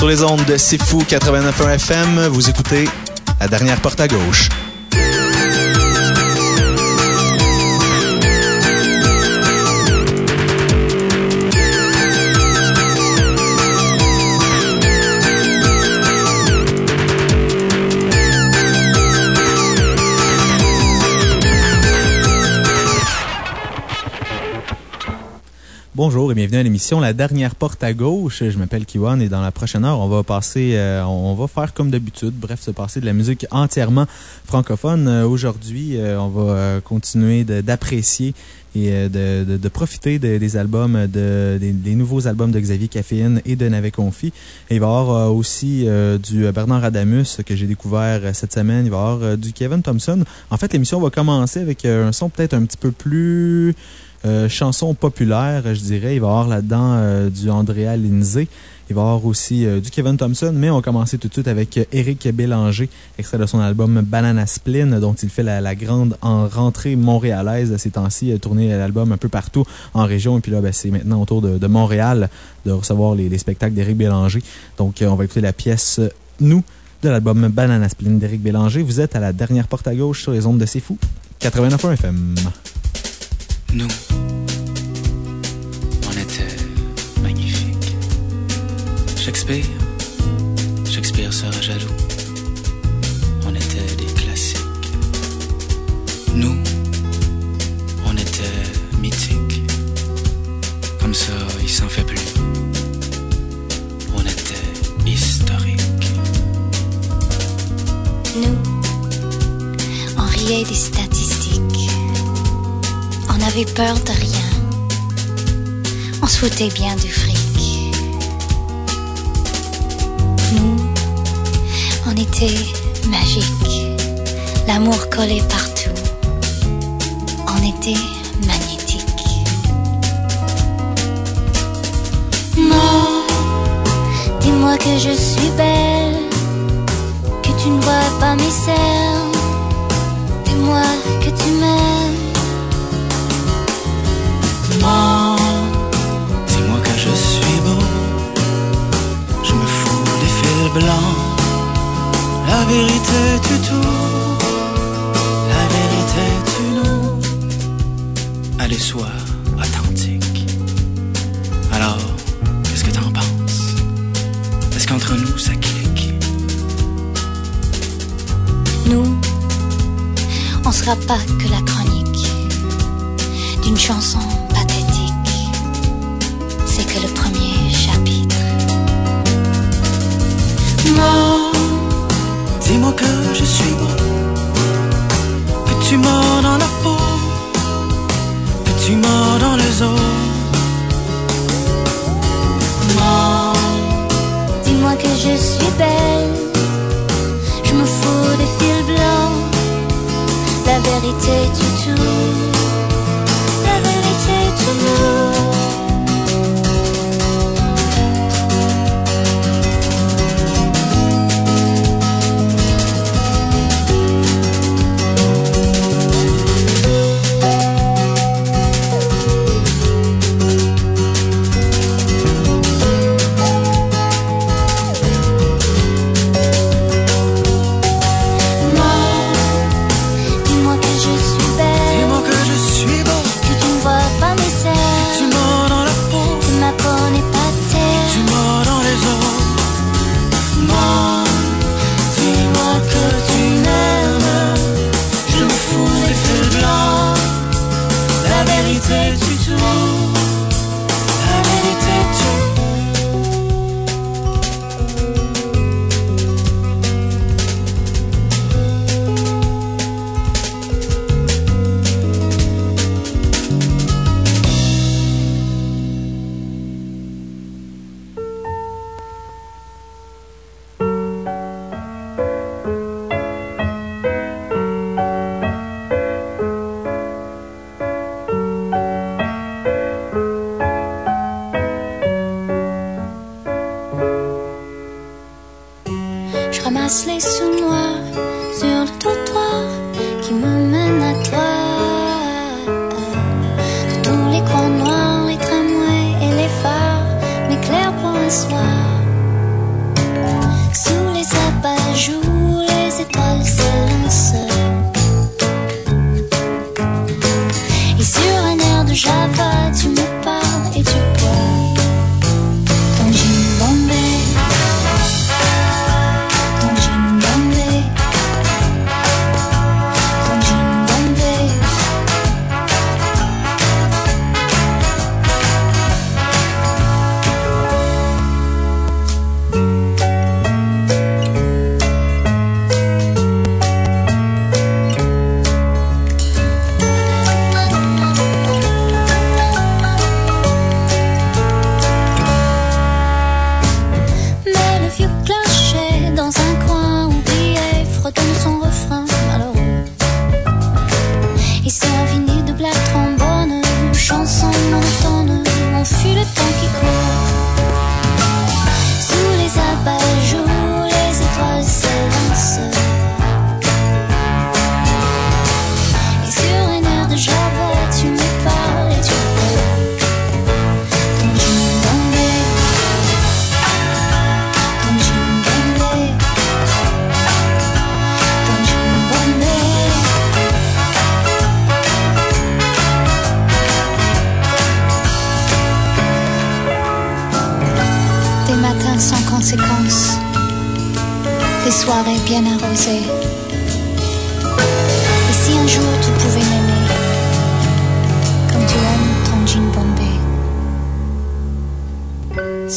Sur les ondes de C'est Fou 89.1 FM, vous écoutez La dernière porte à gauche. Bonjour et bienvenue à l'émission La dernière porte à gauche. Je m'appelle Kiwan et dans la prochaine heure, on va passer, euh, on va faire comme d'habitude, bref, se passer de la musique entièrement francophone. Euh, aujourd'hui, euh, on va continuer d'apprécier et de, profiter des albums, de, des, nouveaux albums de Xavier Caféine et de Navet Confi. Et il va y avoir aussi du Bernard Adamus que j'ai découvert cette semaine. Il va y avoir du Kevin Thompson. En fait, l'émission va commencer avec un son peut-être un petit peu plus euh, chanson populaire, je dirais. Il va y avoir là-dedans euh, du Andrea Lindsay. Il va y avoir aussi euh, du Kevin Thompson, mais on commencer tout de suite avec Eric Bélanger, extrait de son album Banana Spleen, dont il fait la, grande en rentrée montréalaise ces temps-ci. Tourné l'album un peu partout en région, et puis là, ben, c'est maintenant autour de, Montréal de recevoir les, spectacles d'Éric Bélanger. Donc, on va écouter la pièce Nous de l'album Banana Spleen d'Éric Bélanger. Vous êtes à la dernière porte à gauche sur les ondes de C'est Fou, 89.1 FM. Nous, on était magnifiques. Shakespeare, peur de rien. On se foutait bien du fric. Nous, on était magiques. L'amour collait partout. On était magnétiques. Non, dis-moi que je suis belle, que tu ne vois pas mes cernes. Dis-moi que tu m'aimes Dis-moi que je suis beau. Je me fous des fils blancs. La vérité tu tout. La vérité tu nous. Allez, sois authentique. Alors, qu'est-ce que t'en penses? Est-ce qu'entre nous ça clique? Nous, on sera pas que la chronique d'une chanson Non, dis-moi que je suis beau, que tu m'as dans la peau, que tu m'as dans les os? Non, dis-moi que je suis belle, je me fous des fils blancs, la vérité tu tout, la vérité tout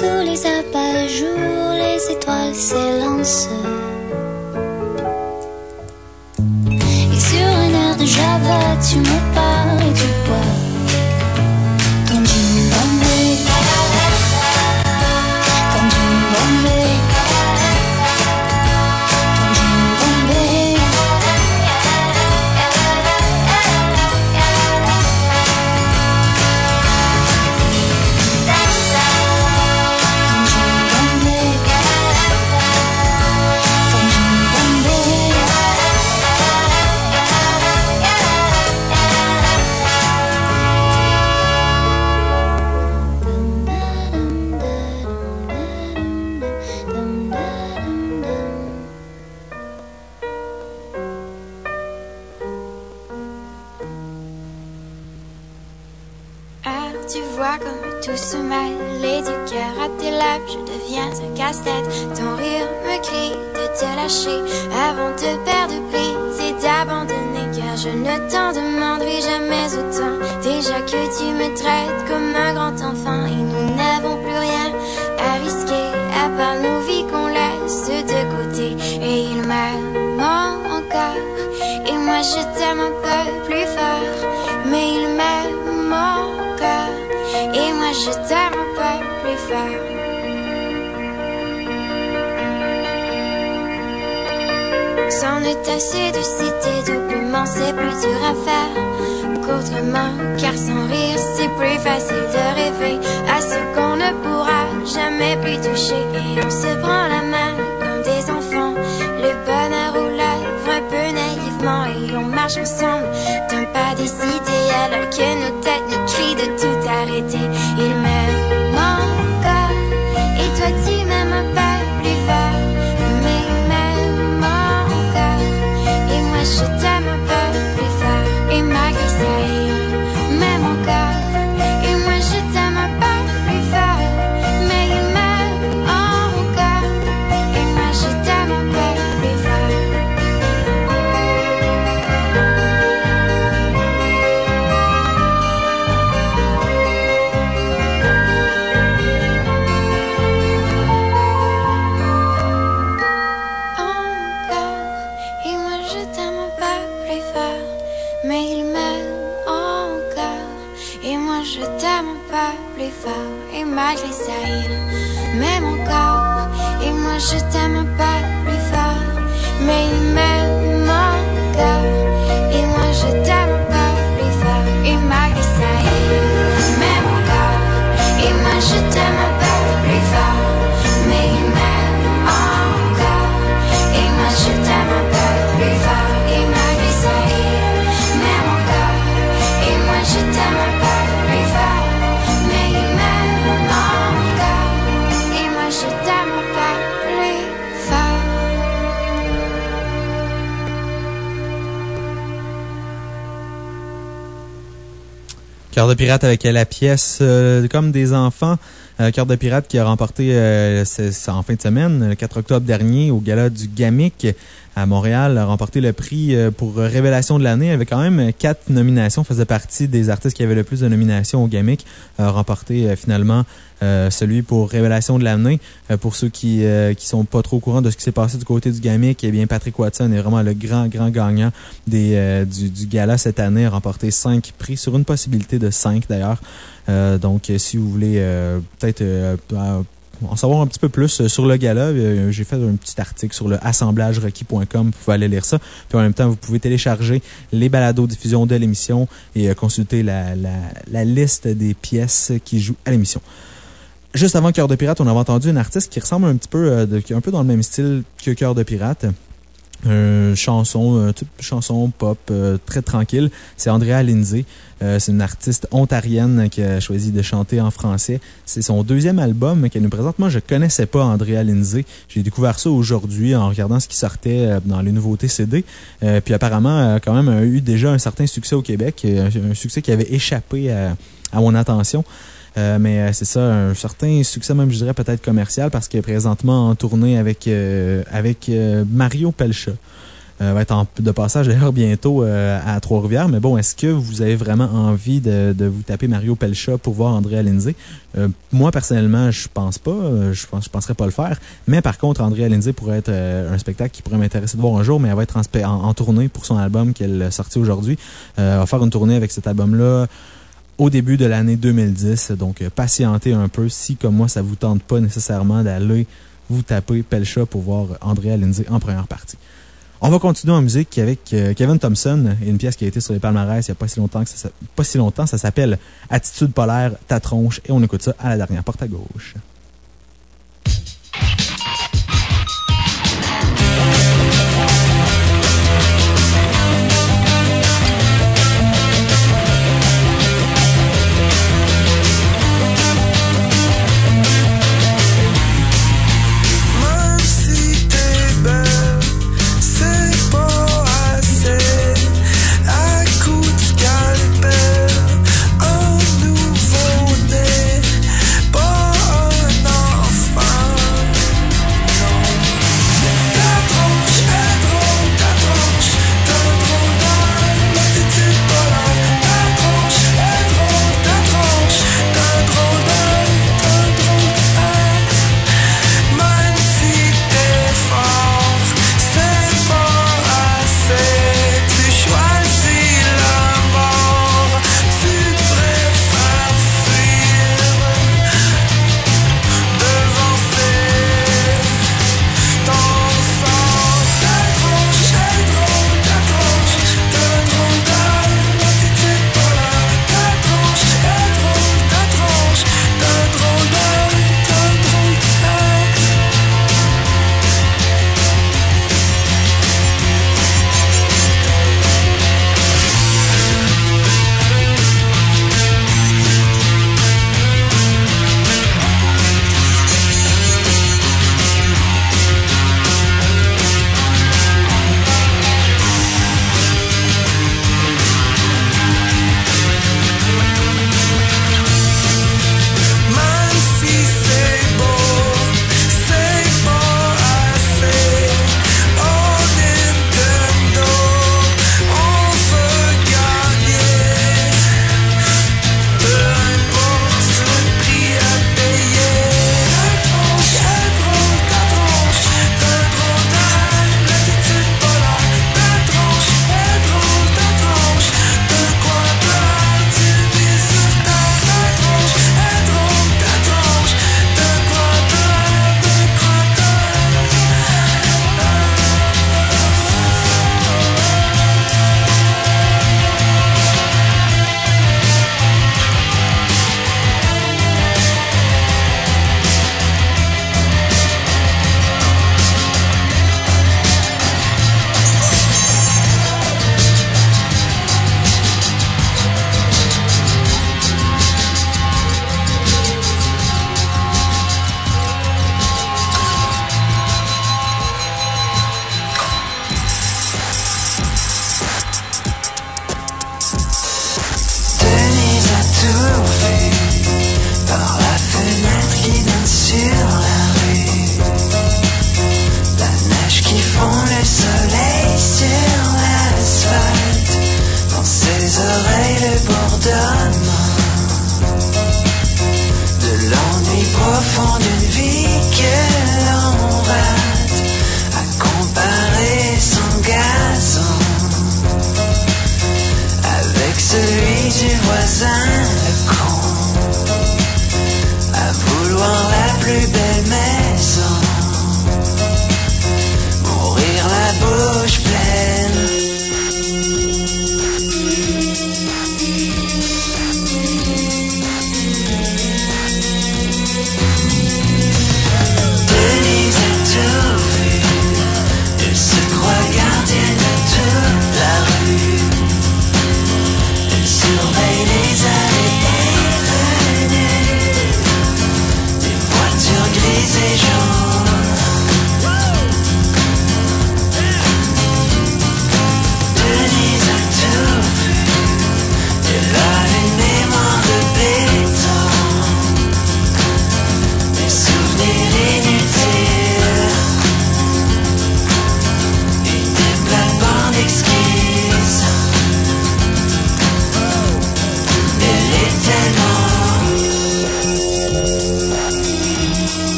Sous les abat-jours, les étoiles s'élancent. Et sur un air de Java, tu me parles de pirate avec la pièce euh, Comme des enfants. Euh, Cœur de pirate qui a remporté euh, en fin de semaine, le 4 octobre dernier, au gala du GAMIC à Montréal, a remporté le prix euh, pour Révélation de l'année. Avait quand même quatre nominations, faisait partie des artistes qui avaient le plus de nominations au GAMIC. A remporté euh, finalement euh, celui pour Révélation de l'année. Euh, pour ceux qui euh, qui sont pas trop au courant de ce qui s'est passé du côté du GAMIC, eh bien Patrick Watson est vraiment le grand, grand gagnant des, du, du gala cette année. A remporté cinq prix sur une possibilité de cinq d'ailleurs. Donc, si vous voulez peut-être en savoir un petit peu plus euh, sur le gala, euh, j'ai fait un petit article sur le assemblagerequis.com. Vous pouvez aller lire ça. Puis en même temps, vous pouvez télécharger les balados diffusion de l'émission et euh, consulter la, liste des pièces qui jouent à l'émission. Juste avant Cœur de Pirate, on avait entendu un artiste qui ressemble un petit peu, euh, de, un peu dans le même style que Cœur de Pirate. Euh, chanson, euh, chanson pop euh, très tranquille. C'est Andrea Lindsay. Euh, c'est une artiste ontarienne qui a choisi de chanter en français. C'est son deuxième album qu'elle nous présente. Moi, je connaissais pas Andrea Lindsay. J'ai découvert ça aujourd'hui en regardant ce qui sortait euh, dans les nouveautés CD. Puis apparemment, quand même, a eu déjà un certain succès au Québec. euh, Un succès qui avait échappé à, à mon attention. Euh, mais euh, c'est ça, un certain succès, même je dirais peut-être commercial, parce qu'il est présentement en tournée avec, euh, avec Mario Pelcha. va être en, de passage d'ailleurs bientôt à Trois-Rivières. Mais bon, est-ce que vous avez vraiment envie de, de vous taper Mario Pelcha pour voir André Alinzé? moi, personnellement, je pense pas. je pense, je penserais pas le faire. Mais par contre, André Alinzé pourrait être un spectacle qui pourrait m'intéresser de voir un jour, mais elle va être en, en, tournée pour son album qu'elle a sorti aujourd'hui. elle va faire une tournée avec cet album-là au début de l'année 2010. Donc, euh, patientez un peu si, comme moi, ça vous tente pas nécessairement d'aller vous taper Pelcha pour voir Andrea Lindsay en première partie. On va continuer en musique avec euh, Kevin Thompson une pièce qui a été sur les palmarès il n'y a pas si longtemps que ça, pas si longtemps. Ça s'appelle Attitude polaire, ta tronche et on écoute ça à la dernière porte à gauche.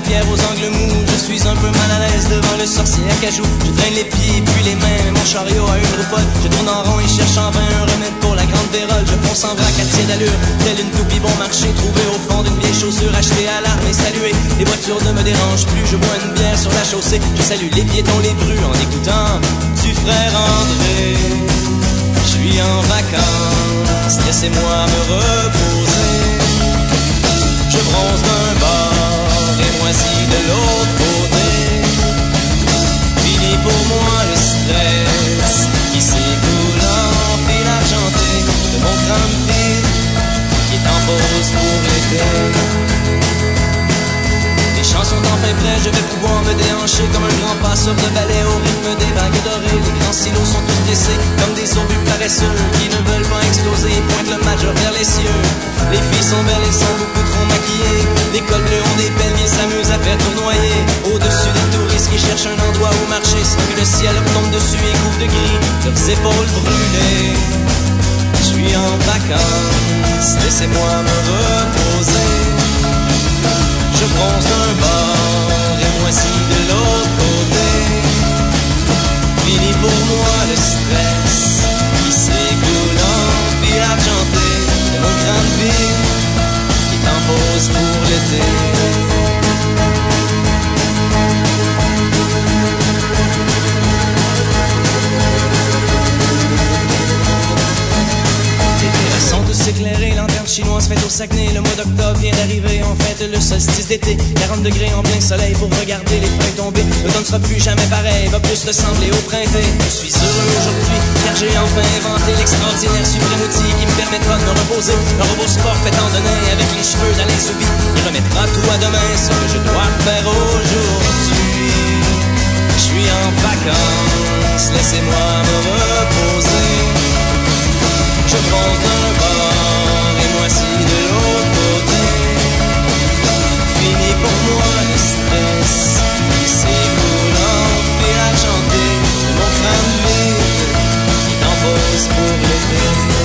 Pierre aux angles mous. Je suis un peu mal à l'aise devant le sorcier à cajou. Je traîne les pieds puis les mains, mon chariot a une roue. Je tourne en rond et cherche en vain un remède pour la grande vérole. Je fonce en vrac à tiers d'allure, telle une toupie bon marché trouvée au fond d'une vieille chaussure achetée à l'arme et saluée. Les voitures ne me dérangent plus, je bois une bière sur la chaussée. Je salue les piétons, les brues en écoutant du frère André. Je suis en vacances, laissez-moi me reposer. Je bronze d'un bord moisi de l'autre côté. Fini pour moi le stress qui s'écoule en fil argenté de mon fil qui t'embose pour l'été. Les chansons enfin prêts, je vais pouvoir me déhancher comme un grand passeur de ballet au rythme des vagues dorées. Les grands silos sont tous dressés comme des obus paresseux qui ne veulent pas exploser et pointent le majeur vers les cieux. Les filles sont belles et sont beaucoup trop maquillées. Les cols bleus ont des pelles, ils s'amusent à faire tournoyer. Au-dessus des touristes qui cherchent un endroit où marcher sans que le ciel leur tombe dessus et couvre de gris leurs épaules brûlées. Je suis en vacances, laissez-moi me reposer. Je bronze d'un bord et moisi de l'autre côté. Fini pour moi le stress qui s'écoule en fil argenté de mon crâne vide qui t'impose pour l'été. Le solstice d'été. 40 degrés en plein soleil pour regarder les feuilles tomber. L'automne sera plus jamais pareil, va plus ressembler au printemps. Je suis heureux aujourd'hui, car j'ai enfin inventé l'extraordinaire suprême outil qui me permettra de me reposer. Un robot sport fait en avec les cheveux d'Alain Soubi. Il remettra tout à demain, ce que je dois faire aujourd'hui. Je suis en vacances, laissez-moi me reposer. Je bronze d'un bord et moisi de l'autre côté. Fini pour moi le stress s'écoule en fil argenté de mon crâne vide qui t'embose pour l'été.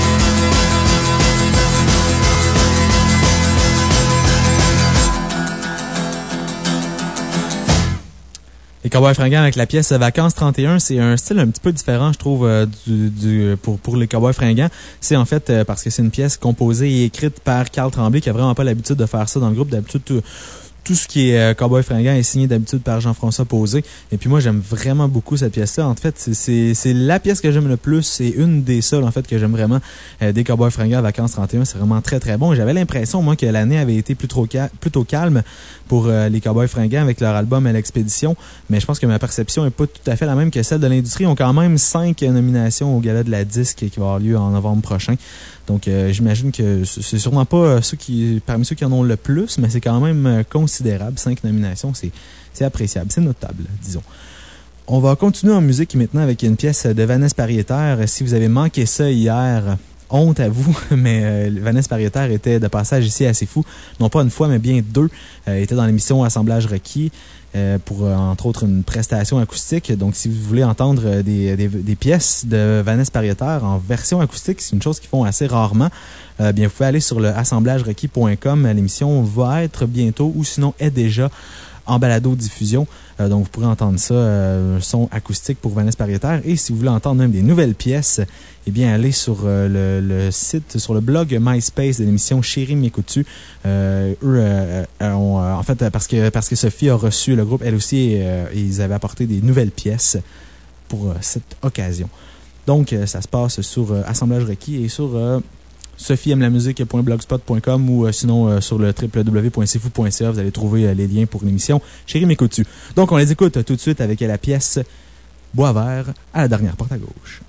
Cowboys fringants avec la pièce Vacances 31, c'est un style un petit peu différent, je trouve, euh, du, du- pour, pour les Cowboys fringants. C'est en fait euh, parce que c'est une pièce composée et écrite par Carl Tremblay, qui a vraiment pas l'habitude de faire ça dans le groupe. D'habitude, tout, ce qui est euh, Cowboy fringant est signé d'habitude par Jean-François Posé. Et puis moi, j'aime vraiment beaucoup cette pièce-là. En fait, c'est- la pièce que j'aime le plus. C'est une des seules, en fait, que j'aime vraiment euh, des Cowboys fringants Vacances 31. C'est vraiment très, très bon. J'avais l'impression, moi, que l'année avait été ca- plutôt calme pour euh, les Cowboys fringants avec leur album l'expédition. Mais je pense que ma perception est pas tout à fait la même que celle de l'industrie. Ils ont quand même cinq nominations au Gala de la Disque qui va avoir lieu en novembre prochain. Donc, euh, j'imagine que c'est sûrement pas euh, ceux parmi ceux qui en ont le plus, mais c'est quand même euh, considérable. Cinq nominations, c'est c'est appréciable, c'est notable, disons. On va continuer en musique maintenant avec une pièce de Vanessa Pariétaire. Si vous avez manqué ça hier, honte à vous, mais euh, Vanessa était de passage ici assez fou. Non pas une fois, mais bien deux. Euh, était dans l'émission Assemblage requis euh, pour, euh, entre autres, une prestation acoustique. Donc, si vous voulez entendre des, pièces de Vanessa Pariétaire en version acoustique, c'est une chose qu'ils font assez rarement. Bien, vous pouvez aller sur le assemblagerequis.com. L'émission va être bientôt ou sinon est déjà en balado-diffusion. Euh, donc, vous pourrez entendre ça, euh, son acoustique pour Vanessa Pariétaire. Et si vous voulez entendre même des nouvelles pièces, eh bien, allez sur euh, le, site, sur le blog MySpace de l'émission Chérie m'écoutes-tu? Eux, en fait, parce que, parce que Sophie a reçu le groupe, elle aussi, ils avaient apporté des nouvelles pièces pour cette occasion. Donc, ça se passe sur Assemblage requis et sur euh, sophiemlamusique.blogspot.com ou euh, sinon euh, sur le www.cfou.ca. Vous allez trouver euh, les liens pour l'émission Chérie m'écoutes-tu. Donc, on les écoute tout de suite avec la pièce Bois vert à la dernière porte à gauche.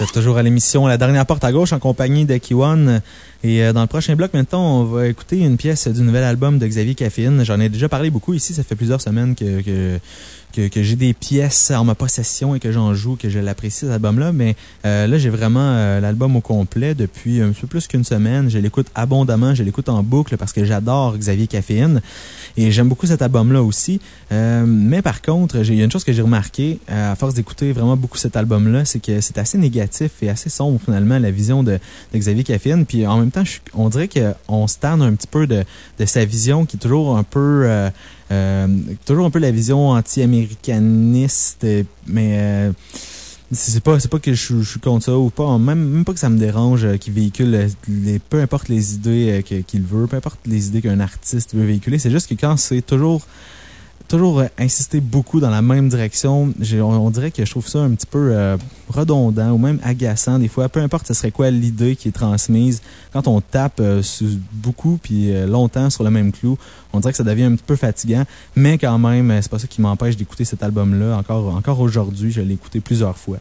À l'émission La dernière porte à gauche en compagnie de Kiwan. Et euh, dans le prochain bloc, maintenant, on va écouter une pièce du nouvel album de Xavier Caffeine. J'en ai déjà parlé beaucoup ici. Ça fait plusieurs semaines que que, que j'ai des pièces en ma possession et que j'en joue, que je l'apprécie cet album-là. Mais euh, là, j'ai vraiment euh, l'album au complet depuis un peu plus qu'une semaine. Je l'écoute abondamment, je l'écoute en boucle parce que j'adore Xavier Caféine. Et j'aime beaucoup cet album-là aussi. Euh, mais par contre, il y a une chose que j'ai remarqué à force d'écouter vraiment beaucoup cet album-là, c'est que c'est assez négatif et assez sombre finalement la vision de, de Xavier Caféine. Puis en même temps, on dirait qu'on se tanne un petit peu de, de sa vision qui est toujours un peu euh, toujours un peu la vision anti-américaniste, mais euh, c'est pas pas que je, suis contre ça ou pas. Même même pas que ça me dérange euh, qu'il véhicule les peu importe les idées qu'il veut peu importe les idées qu'un artiste veut véhiculer. C'est juste que quand c'est toujours toujours euh, insisté beaucoup dans la même direction. On, dirait que je trouve ça un petit peu euh, redondant ou même agaçant des fois. Peu importe ce serait quoi l'idée qui est transmise. Quand on tape euh, beaucoup puis longtemps sur le même clou, on dirait que ça devient un petit peu fatigant. Mais quand même, c'est pas ça qui m'empêche d'écouter cet album-là. Encore, encore aujourd'hui, je l'ai écouté plusieurs fois.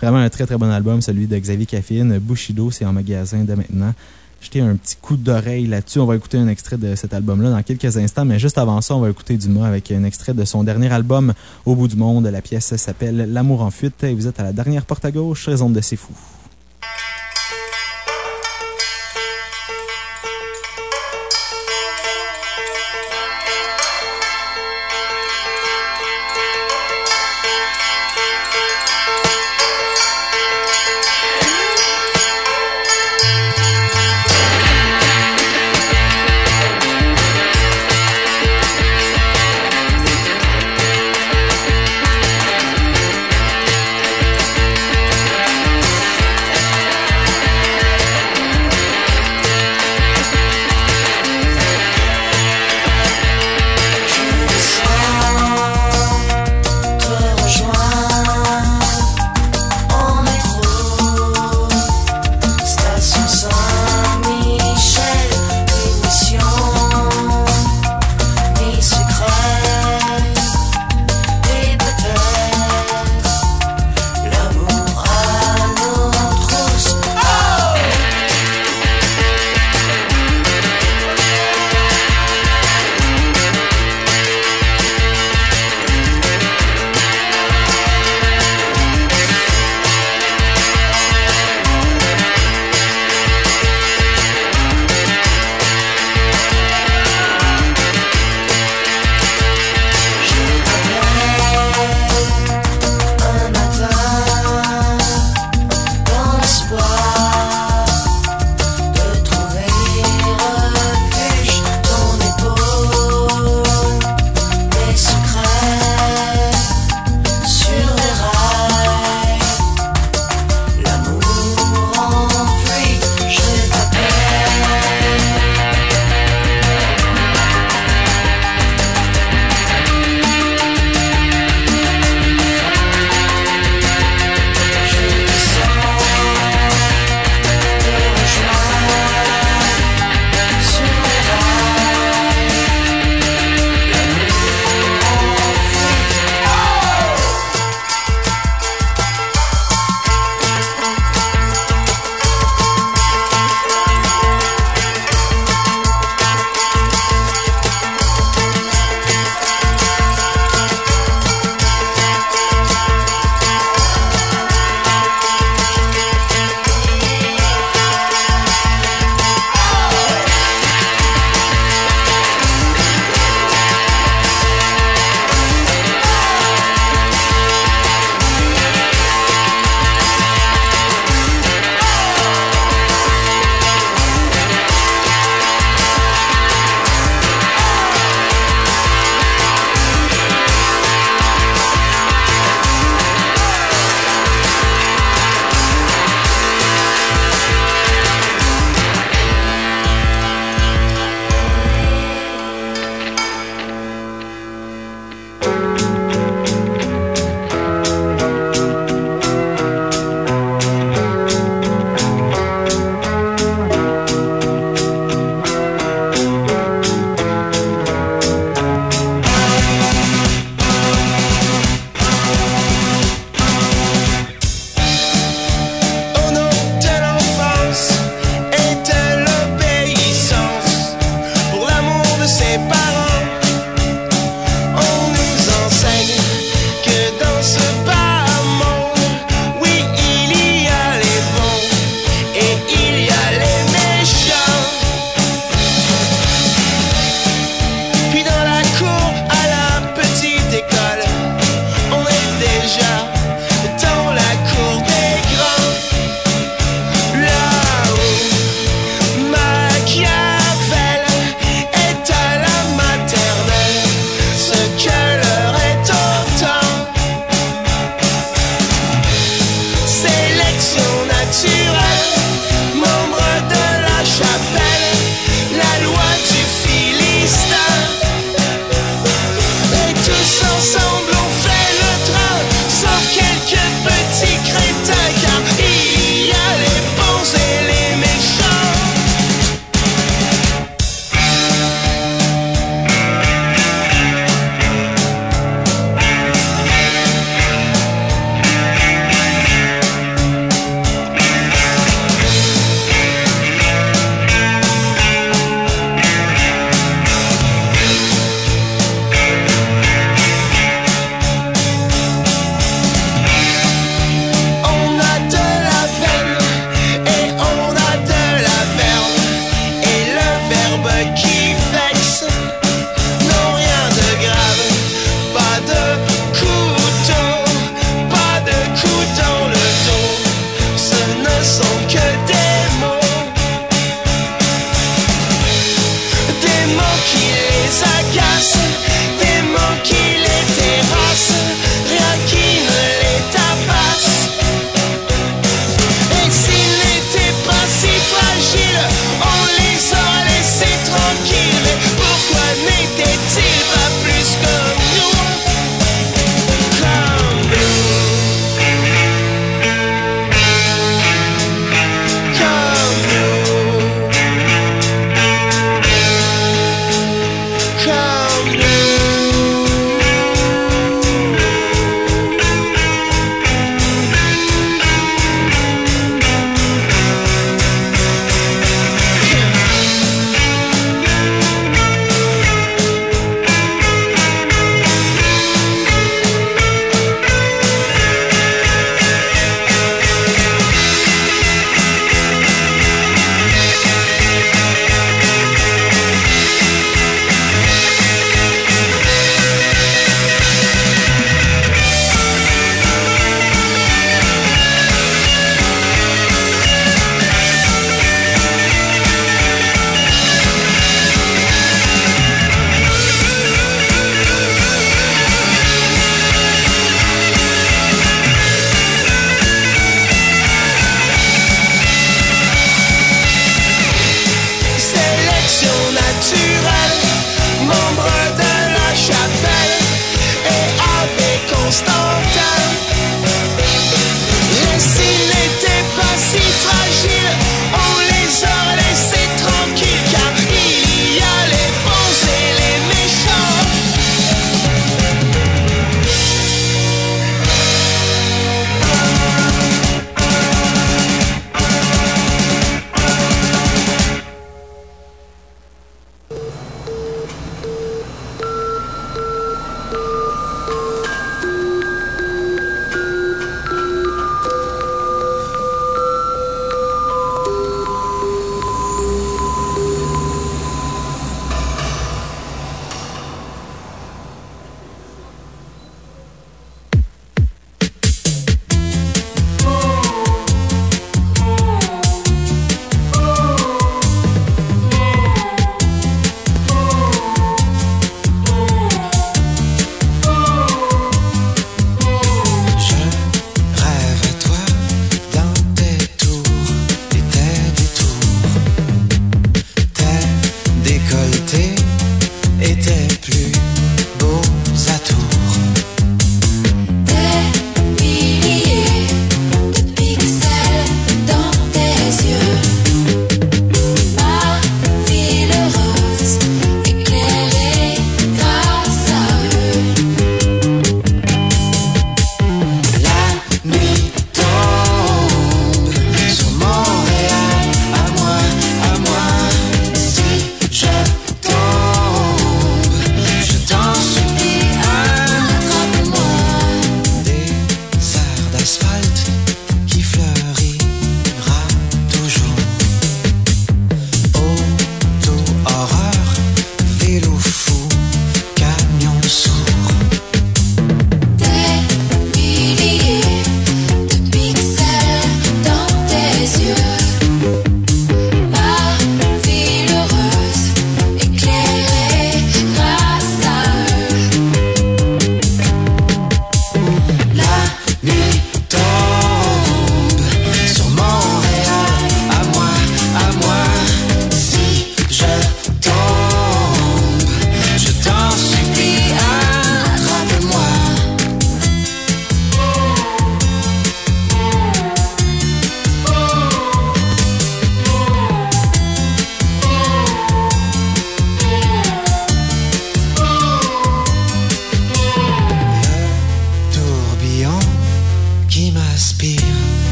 Vraiment un très très bon album, celui de Xavier Caffine. Bushido, c'est en magasin de maintenant jeter un petit coup d'oreille là-dessus. On va écouter un extrait de cet album-là dans quelques instants, mais juste avant ça, on va écouter Dumas avec un extrait de son dernier album, Au bout du monde. La pièce s'appelle L'amour en fuite et vous êtes à la dernière porte à gauche, raison de C'est fou.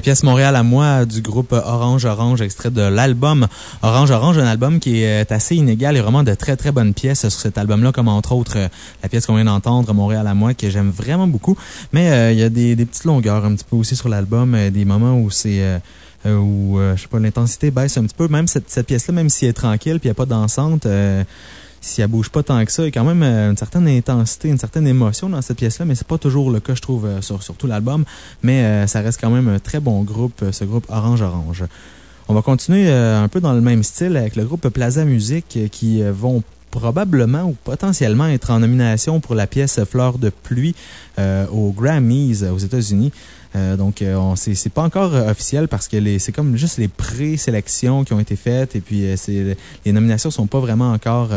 La pièce Montréal à moi du groupe Orange Orange, extrait de l'album Orange Orange, un album qui est assez inégal et vraiment de très très bonnes pièces sur cet album-là, comme entre autres euh, la pièce qu'on vient d'entendre, Montréal à moi, que j'aime vraiment beaucoup. Mais euh, il y a des, des petites longueurs un petit peu aussi sur l'album, euh, des moments où c'est où je sais pas l'intensité baisse un petit peu. Même cette, pièce-là, même si elle est tranquille puis n'y a pas dansante. Si elle bouge pas tant que ça, il y a quand même euh, une certaine intensité, une certaine émotion dans cette pièce-là, mais c'est pas toujours le cas, je trouve, euh, sur, sur tout l'album. Mais euh, ça reste quand même un très bon groupe, ce groupe Orange Orange. On va continuer un peu dans le même style avec le groupe Plaza Music qui vont probablement ou potentiellement être en nomination pour la pièce Fleur de pluie aux Grammys aux États-Unis. Donc, c'est pas encore officiel parce que c'est comme juste les pré-sélections qui ont été faites et puis les nominations sont pas vraiment encore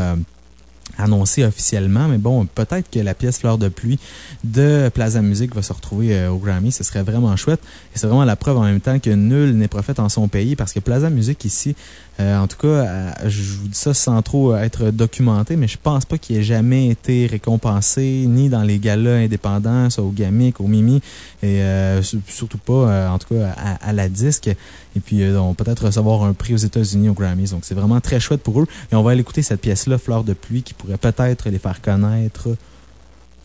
annoncé officiellement, mais bon, peut-être que la pièce Fleur de pluie de Plaza Music va se retrouver euh, au Grammy. Ce serait vraiment chouette. Et c'est vraiment la preuve en même temps que nul n'est prophète en son pays parce que Plaza Music ici euh, en tout cas, euh, je vous dis ça sans trop être documenté, mais je pense pas qu'il ait jamais été récompensé, ni dans les galas indépendants, soit au Gamic, au Mimi, et euh, surtout pas, en tout cas, à, la disque. Et puis, on peut-être recevoir un prix aux États-Unis aux Grammys. Donc, c'est vraiment très chouette pour eux. Et on va aller écouter cette pièce-là, Fleur de pluie, qui pourrait peut-être les faire connaître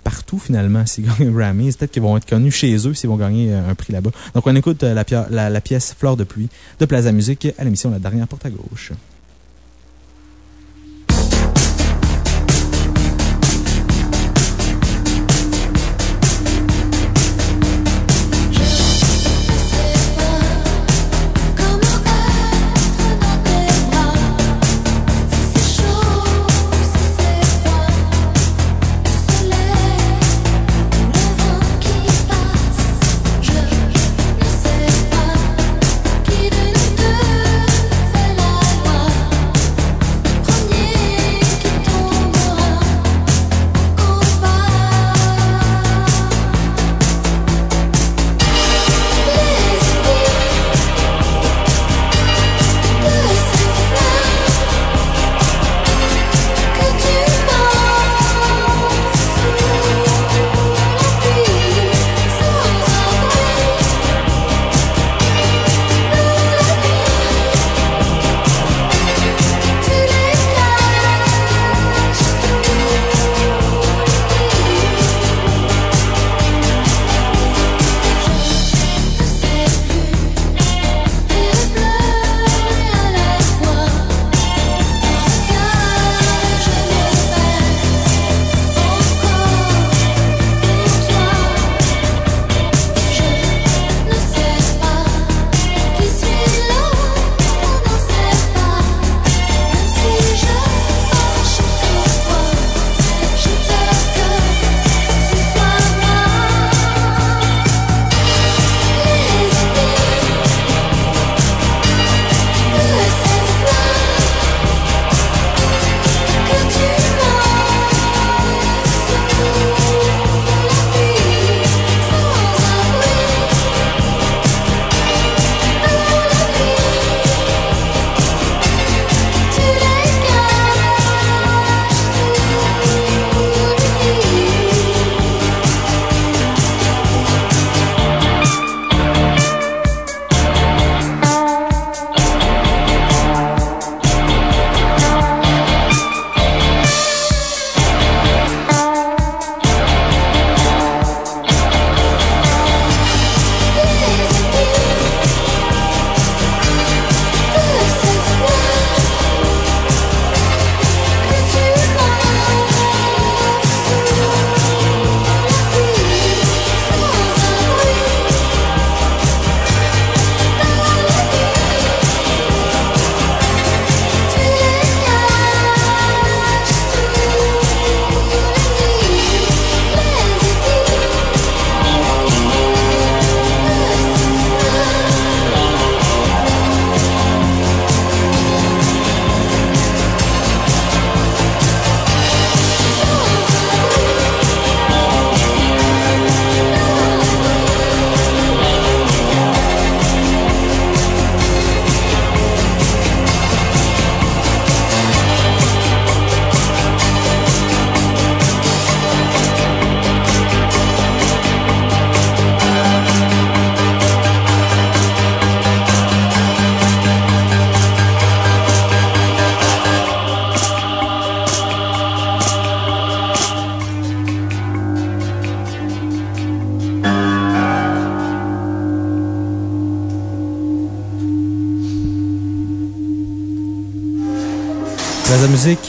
partout finalement s'ils gagnent un. Peut-être qu'ils vont être connus chez eux s'ils vont gagner euh, un prix là-bas. Donc on écoute euh, la, la, pièce Fleur de pluie de Plaza Musique à l'émission La dernière porte à gauche.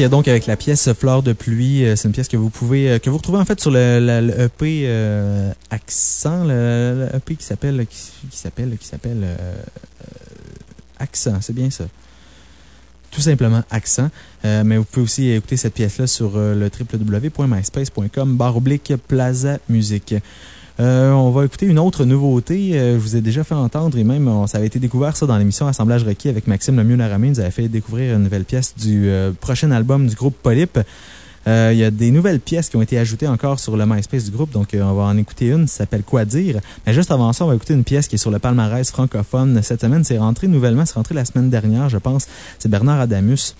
Donc avec la pièce Fleur de pluie. Euh, c'est une pièce que vous pouvez, euh, que vous retrouvez en fait sur le, EP euh, Accent, le, EP qui s'appelle, qui, s'appelle, qui s'appelle Accent, c'est bien ça. tout simplement accent. Mais vous pouvez aussi écouter cette pièce-là sur le www.myspace.com barre oblique Plaza Musique. Euh, on va écouter une autre nouveauté. Euh, je vous ai déjà fait entendre et même on- ça avait été découvert ça dans l'émission Assemblage requis avec Maxime Lemieux Laramé. Il nous avait fait découvrir une nouvelle pièce du euh, prochain album du groupe Polype. Euh, Il y a des nouvelles pièces qui ont été ajoutées encore sur le MySpace du groupe, donc on va en écouter une, ça s'appelle Quoi dire? Mais juste avant ça, on va écouter une pièce qui est sur le palmarès francophone. Cette semaine, c'est rentré nouvellement, c'est rentré la semaine dernière, je pense. C'est Bernard Adamus.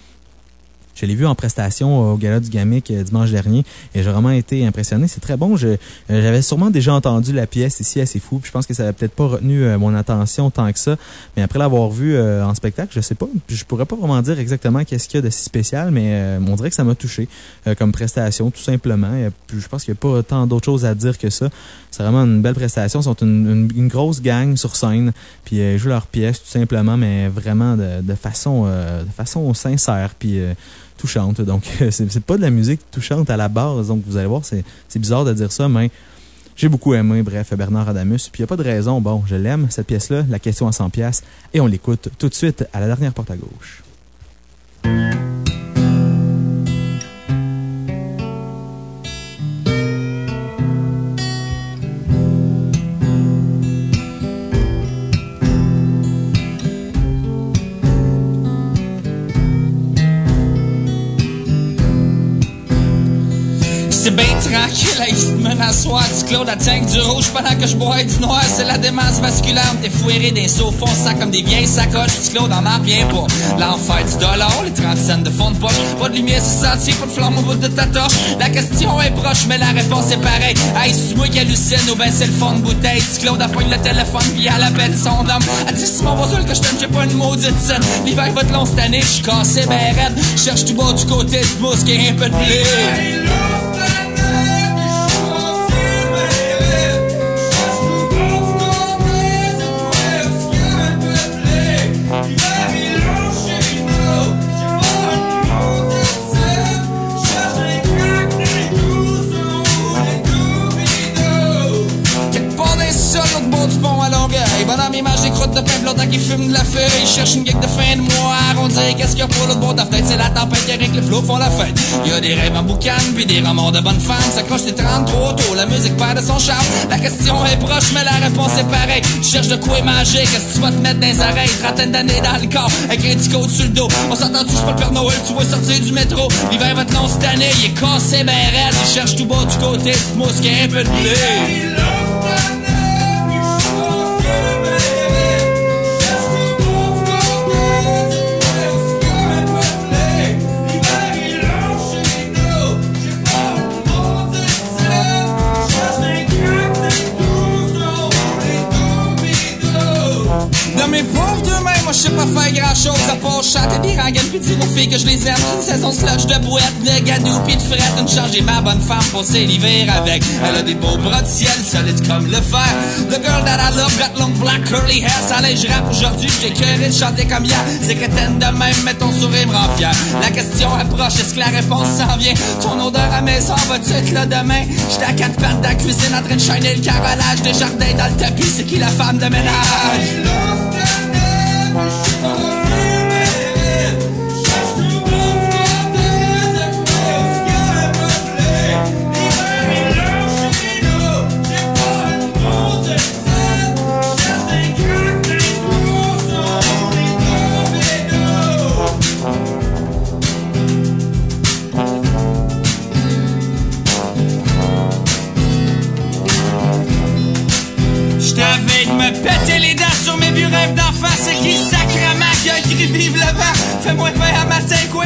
Je l'ai vu en prestation au Gala du Gamic euh, dimanche dernier et j'ai vraiment été impressionné. C'est très bon. Euh, J'avais sûrement déjà entendu la pièce ici assez fou. Je pense que ça n'a peut-être pas retenu euh, mon attention tant que ça. Mais après l'avoir vu en spectacle, je sais pas. Je pourrais pas vraiment dire exactement qu'est-ce qu'il y a de si spécial, mais on dirait que ça m'a touché comme prestation, tout simplement. Et puis je pense qu'il n'y a pas tant d'autres choses à dire que ça. C'est vraiment une belle prestation. Ils sont une, une- grosse gang sur scène. Puis ils jouent leur pièce tout simplement, mais vraiment de, de façon, euh, de façon sincère. Puis euh, touchante. Donc, c'est pas de la musique touchante à la base. Donc, vous allez voir, c'est bizarre de dire ça, mais j'ai beaucoup aimé, bref, Bernard Adamus. Puis, il n'y a pas de raison. Bon, je l'aime, cette pièce-là, la question à 100 pièces et on l'écoute tout de suite à la dernière porte à gauche. Menace soir du Claude à tank du rouge pendant que je bois du noir. C'est la démence vasculaire, t'es fouéré d'un saut fond, ça comme des vieilles sacoches. Du Claude en a bien pas. L'enfer du dollar, les 30 cents de fond de poche. Pas de lumière sur sentier, pas de flamme au bout de ta torche. La question est proche, mais la réponse est pareille. Hey, c'est moi qui hallucine ou ben c'est le fond de bouteille. Du Claude appogne le téléphone, puis elle appelle son homme. Elle dit, c'est mon voisin que je t'aime, j'ai pas une maudite scène. L'hiver va te long cette année, je suis cassé, ben raide. Cherche tout bas du côté du est un peu de blé. Une geek de fin de mois arrondir. Qu'est-ce qu'il y a pour l'autre bord de la? C'est la tempête qui avec les flots font la fête. Il y a des rêves en boucan, puis des romans de bonnes femmes. Ça croche, c'est 30 trop tôt. La musique perd de son charme. La question est proche, mais la réponse est pareille. Tu cherches de quoi manger, qu'est-ce que tu vas te mettre dans les oreilles? Trentaine d'années dans le corps, avec un petit sur le dos. On s'entend tu c'est pas le Père Noël, tu vas sortir du métro. L'hiver va te long cette année, il est cassé, ben raide. Il cherche tout bas du côté, tu qui a un peu de blé. Moi je sais pas faire grand chose à part chanter des rengaines pis dire aux filles que je les aime. Une saison slush de boîte, de gadou pis de frette. Une changer ma bonne femme pour l'hiver avec. Elle a des beaux bras de ciel, solides comme le fer. The girl that I love got long black curly hair. Ça je rappe aujourd'hui, j'étais curé de chanter comme hier. C'est crétaine de même, mais ton sourire me rend fier. La question approche, est-ce que la réponse s'en vient? Ton odeur à maison va-tu être là demain? J'étais à quatre pattes dans la cuisine en train de shiner le carrelage des jardins dans le tapis. C'est qui la femme de ménage?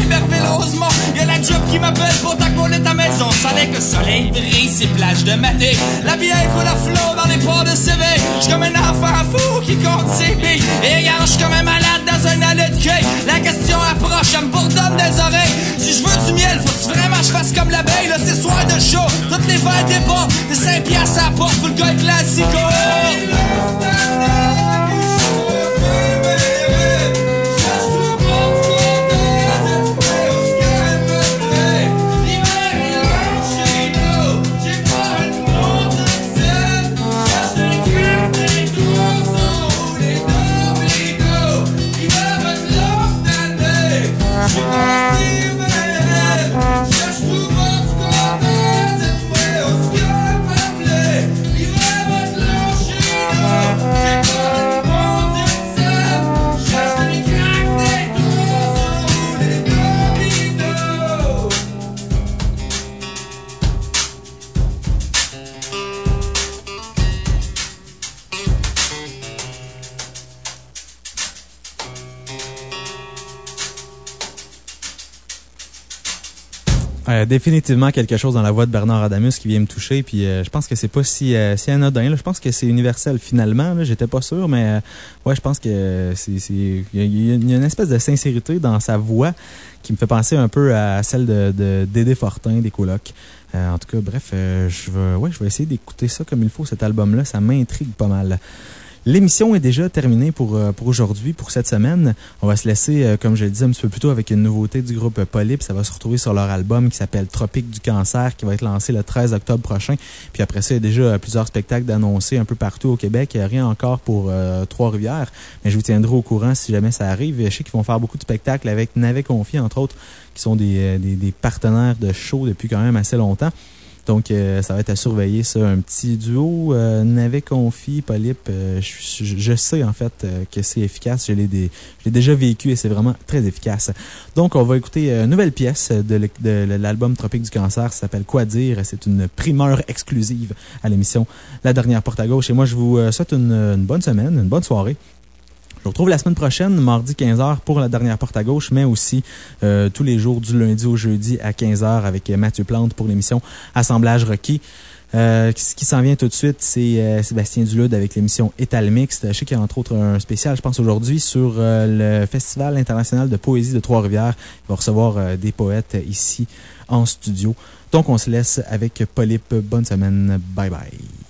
Merville Rosemont. Y'a la job qui m'appelle pour t'accoler ta maison. Salait que le soleil brille, ces plages de maté. La bière coule à flot dans les ports de CV. J'suis comme un enfant fou qui compte ses billes. Et regarde, j'suis comme un malade dans un allée de quai. La question approche, elle me bourdonne des oreilles. Si je veux du miel, faut que vraiment je fasse comme l'abeille. Là, c'est soir de show. Toutes les verres débordent. Des 5 piastres à la porte pour le gars classico. Définitivement quelque chose dans la voix de Bernard Adamus qui vient me toucher. Puis je pense que c'est pas si, si anodin. Là. Je pense que c'est universel finalement. J'étais pas sûr, mais ouais, je pense que c'est il y, a une espèce de sincérité dans sa voix qui me fait penser un peu à celle de Dédé Fortin des colocs. en tout cas, bref, je vais ouais, je vais essayer d'écouter ça comme il faut cet album-là. Ça m'intrigue pas mal. L'émission est déjà terminée pour, euh, pour aujourd'hui, pour cette semaine. On va se laisser, euh, comme je le disais un petit peu plus tôt, avec une nouveauté du groupe Polyp. Ça va se retrouver sur leur album qui s'appelle Tropique du cancer, qui va être lancé le 13 octobre prochain. Puis après ça, il y a déjà plusieurs spectacles d'annoncer un peu partout au Québec. Rien encore pour euh, Trois-Rivières, mais je vous tiendrai au courant si jamais ça arrive. Je sais qu'ils vont faire beaucoup de spectacles avec Navet Confié, entre autres, qui sont des, des, des partenaires de show depuis quand même assez longtemps. Donc, euh, ça va être à surveiller, ça. Un petit duo euh, Navet Confi, Polype. Euh, je, sais, en fait, que c'est efficace. Je l'ai déjà vécu et c'est vraiment très efficace. Donc, on va écouter une nouvelle pièce de l'album Tropique du cancer. Ça s'appelle Quoi dire? C'est une primeur exclusive à l'émission La dernière porte à gauche. Et moi, je vous souhaite une bonne semaine, une bonne soirée. Je vous retrouve la semaine prochaine, mardi 15h, pour la dernière porte à gauche, mais aussi euh, tous les jours du lundi au jeudi à 15h avec Mathieu Plante pour l'émission Assemblage requis. Euh, ce qui s'en vient tout de suite, c'est euh, Sébastien Dulude avec l'émission Étal Mixte. Je sais qu'il y a entre autres un spécial, je pense aujourd'hui, sur le Festival international de poésie de Trois-Rivières. Il va recevoir des poètes ici en studio. Donc, on se laisse avec Polype. Bonne semaine. Bye bye.